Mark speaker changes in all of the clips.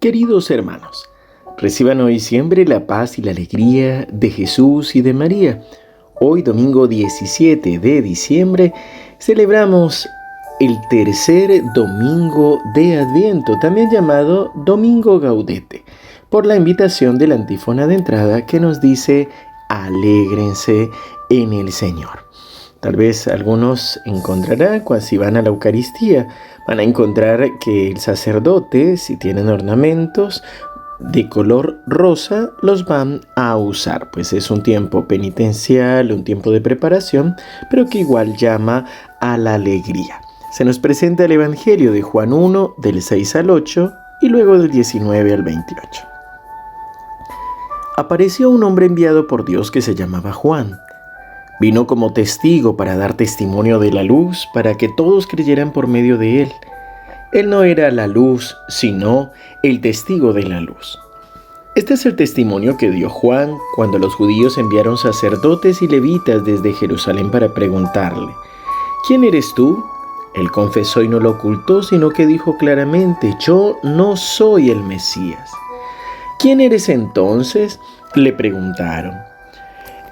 Speaker 1: Queridos hermanos, reciban hoy siempre la paz y la alegría de Jesús y de María. Hoy, domingo 17 de diciembre, celebramos el tercer domingo de Adviento, también llamado Domingo Gaudete, por la invitación de la antífona de entrada que nos dice, alégrense en el Señor. Tal vez algunos encontrarán, cuando si van a la Eucaristía, van a encontrar que el sacerdote, si tienen ornamentos de color rosa, los van a usar, pues es un tiempo penitencial, un tiempo de preparación, pero que igual llama a la alegría. Se nos presenta el Evangelio de Juan 1, del 6 al 8, y luego del 19 al 28. Apareció un hombre enviado por Dios que se llamaba Juan Vino como testigo para dar testimonio de la luz, para que todos creyeran por medio de él. Él no era la luz, sino el testigo de la luz. Este es el testimonio que dio Juan cuando los judíos enviaron sacerdotes y levitas desde Jerusalén para preguntarle, ¿quién eres tú? Él confesó y no lo ocultó, sino que dijo claramente, yo no soy el Mesías. ¿Quién eres entonces? Le preguntaron.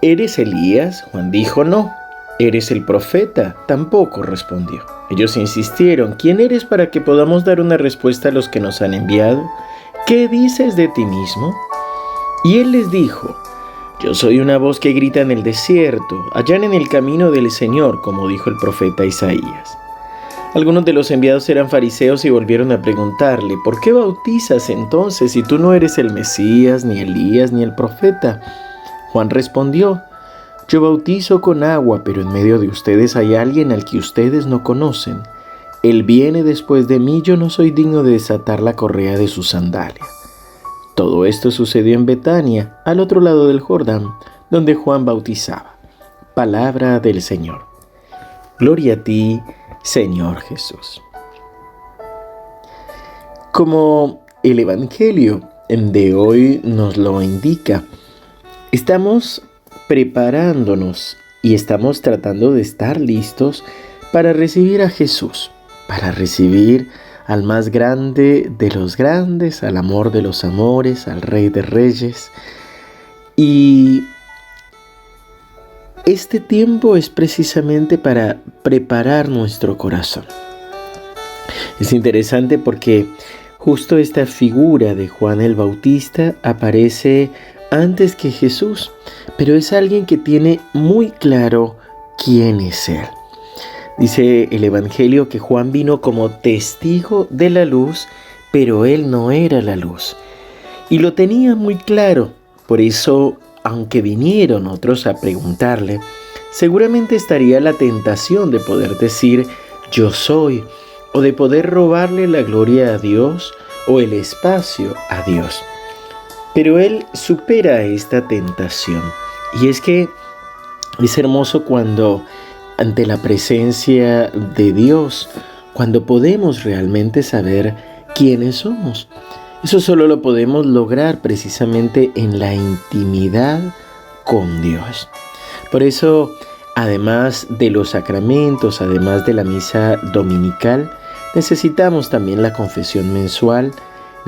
Speaker 1: ¿Eres Elías? Juan dijo, no. ¿Eres el profeta? Tampoco respondió. Ellos insistieron, ¿quién eres para que podamos dar una respuesta a los que nos han enviado? ¿Qué dices de ti mismo? Y él les dijo, yo soy una voz que grita en el desierto, allá en el camino del Señor, como dijo el profeta Isaías. Algunos de los enviados eran fariseos y volvieron a preguntarle, ¿por qué bautizas entonces si tú no eres el Mesías, ni Elías, ni el profeta? Juan respondió, Yo bautizo con agua, pero en medio de ustedes hay alguien al que ustedes no conocen. Él viene después de mí, yo no soy digno de desatar la correa de su sandalia. Todo esto sucedió en Betania, al otro lado del Jordán, donde Juan bautizaba. Palabra del Señor. Gloria a ti, Señor Jesús. Como el Evangelio de hoy nos lo indica, Estamos preparándonos y estamos tratando de estar listos para recibir a Jesús, para recibir al más grande de los grandes, al amor de los amores, al rey de reyes. Y este tiempo es precisamente para preparar nuestro corazón. Es interesante porque justo esta figura de Juan el Bautista aparece antes que Jesús, pero es alguien que tiene muy claro quién es Él. Dice el Evangelio que Juan vino como testigo de la luz, pero Él no era la luz. Y lo tenía muy claro, por eso, aunque vinieron otros a preguntarle, seguramente estaría la tentación de poder decir yo soy, o de poder robarle la gloria a Dios o el espacio a Dios. Pero él supera esta tentación. Y es que es hermoso cuando ante la presencia de Dios, cuando podemos realmente saber quiénes somos. Eso solo lo podemos lograr precisamente en la intimidad con Dios. Por eso, además de los sacramentos, además de la misa dominical, necesitamos también la confesión mensual,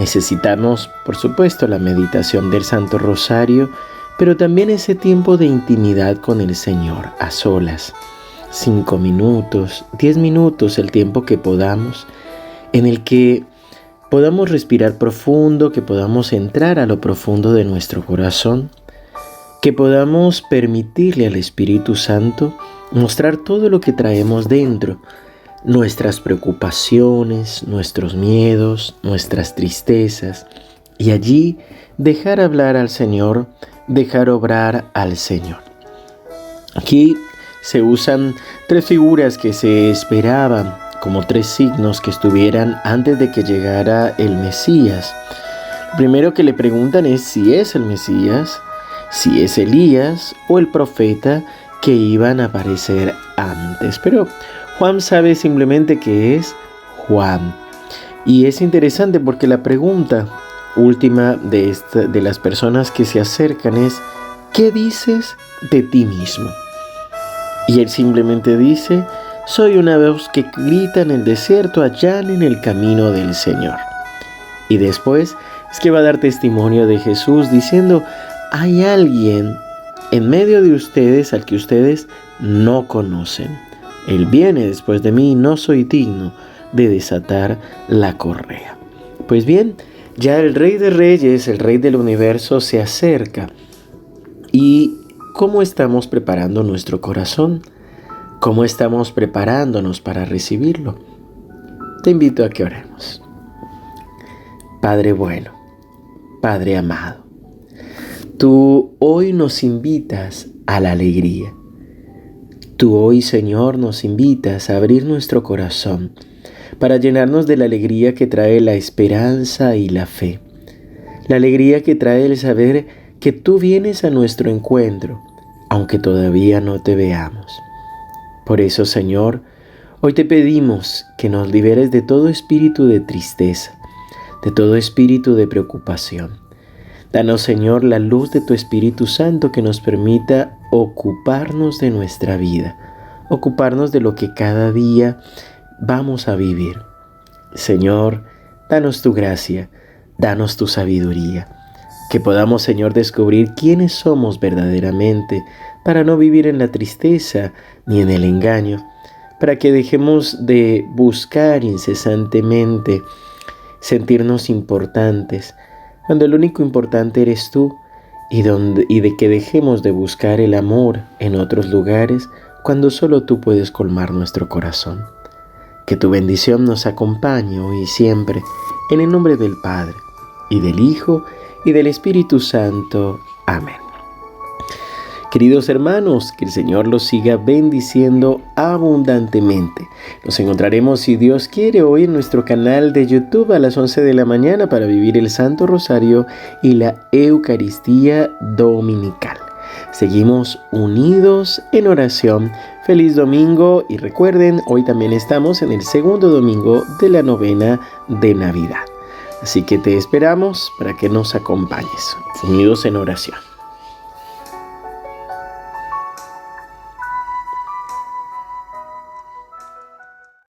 Speaker 1: Necesitamos, por supuesto, la meditación del Santo Rosario, pero también ese tiempo de intimidad con el Señor, a solas. Cinco minutos, diez minutos, el tiempo que podamos, en el que podamos respirar profundo, que podamos entrar a lo profundo de nuestro corazón, que podamos permitirle al Espíritu Santo mostrar todo lo que traemos dentro, nuestras preocupaciones, nuestros miedos, nuestras tristezas, y allí dejar hablar al Señor, dejar obrar al Señor. Aquí se usan tres figuras que se esperaban como tres signos que estuvieran antes de que llegara el Mesías. Lo primero que le preguntan es si es el Mesías, si es Elías o el profeta que iban a aparecer antes. Pero Juan sabe simplemente que es Juan. Y es interesante porque la pregunta última de, de las personas que se acercan es, ¿qué dices de ti mismo? Y él simplemente dice, soy una voz que grita en el desierto, allá en el camino del Señor. Y después es que va a dar testimonio de Jesús diciendo, hay alguien en medio de ustedes al que ustedes no conocen. Él viene después de mí y no soy digno de desatar la correa. Pues bien, ya el Rey de Reyes, el Rey del Universo, se acerca. ¿Y cómo estamos preparando nuestro corazón? ¿Cómo estamos preparándonos para recibirlo? Te invito a que oremos. Padre bueno, Padre amado, tú hoy nos invitas a la alegría. Tú hoy, Señor, nos invitas a abrir nuestro corazón para llenarnos de la alegría que trae la esperanza y la fe. La alegría que trae el saber que tú vienes a nuestro encuentro, aunque todavía no te veamos. Por eso, Señor, hoy te pedimos que nos liberes de todo espíritu de tristeza, de todo espíritu de preocupación. Danos, Señor, la luz de tu Espíritu Santo que nos permita ocuparnos de nuestra vida, ocuparnos de lo que cada día vamos a vivir. Señor, danos tu gracia, danos tu sabiduría, que podamos, Señor, descubrir quiénes somos verdaderamente para no vivir en la tristeza ni en el engaño, para que dejemos de buscar incesantemente sentirnos importantes, cuando el único importante eres tú, y, donde, y de que dejemos de buscar el amor en otros lugares cuando solo tú puedes colmar nuestro corazón. Que tu bendición nos acompañe hoy y siempre, en el nombre del Padre, y del Hijo, y del Espíritu Santo. Amén. Queridos hermanos, que el Señor los siga bendiciendo abundantemente. Nos encontraremos, si Dios quiere, hoy en nuestro canal de YouTube a las 11 de la mañana para vivir el Santo Rosario y la Eucaristía Dominical. Seguimos unidos en oración. Feliz domingo y recuerden, hoy también estamos en el segundo domingo de la novena de Navidad. Así que te esperamos para que nos acompañes, unidos en oración.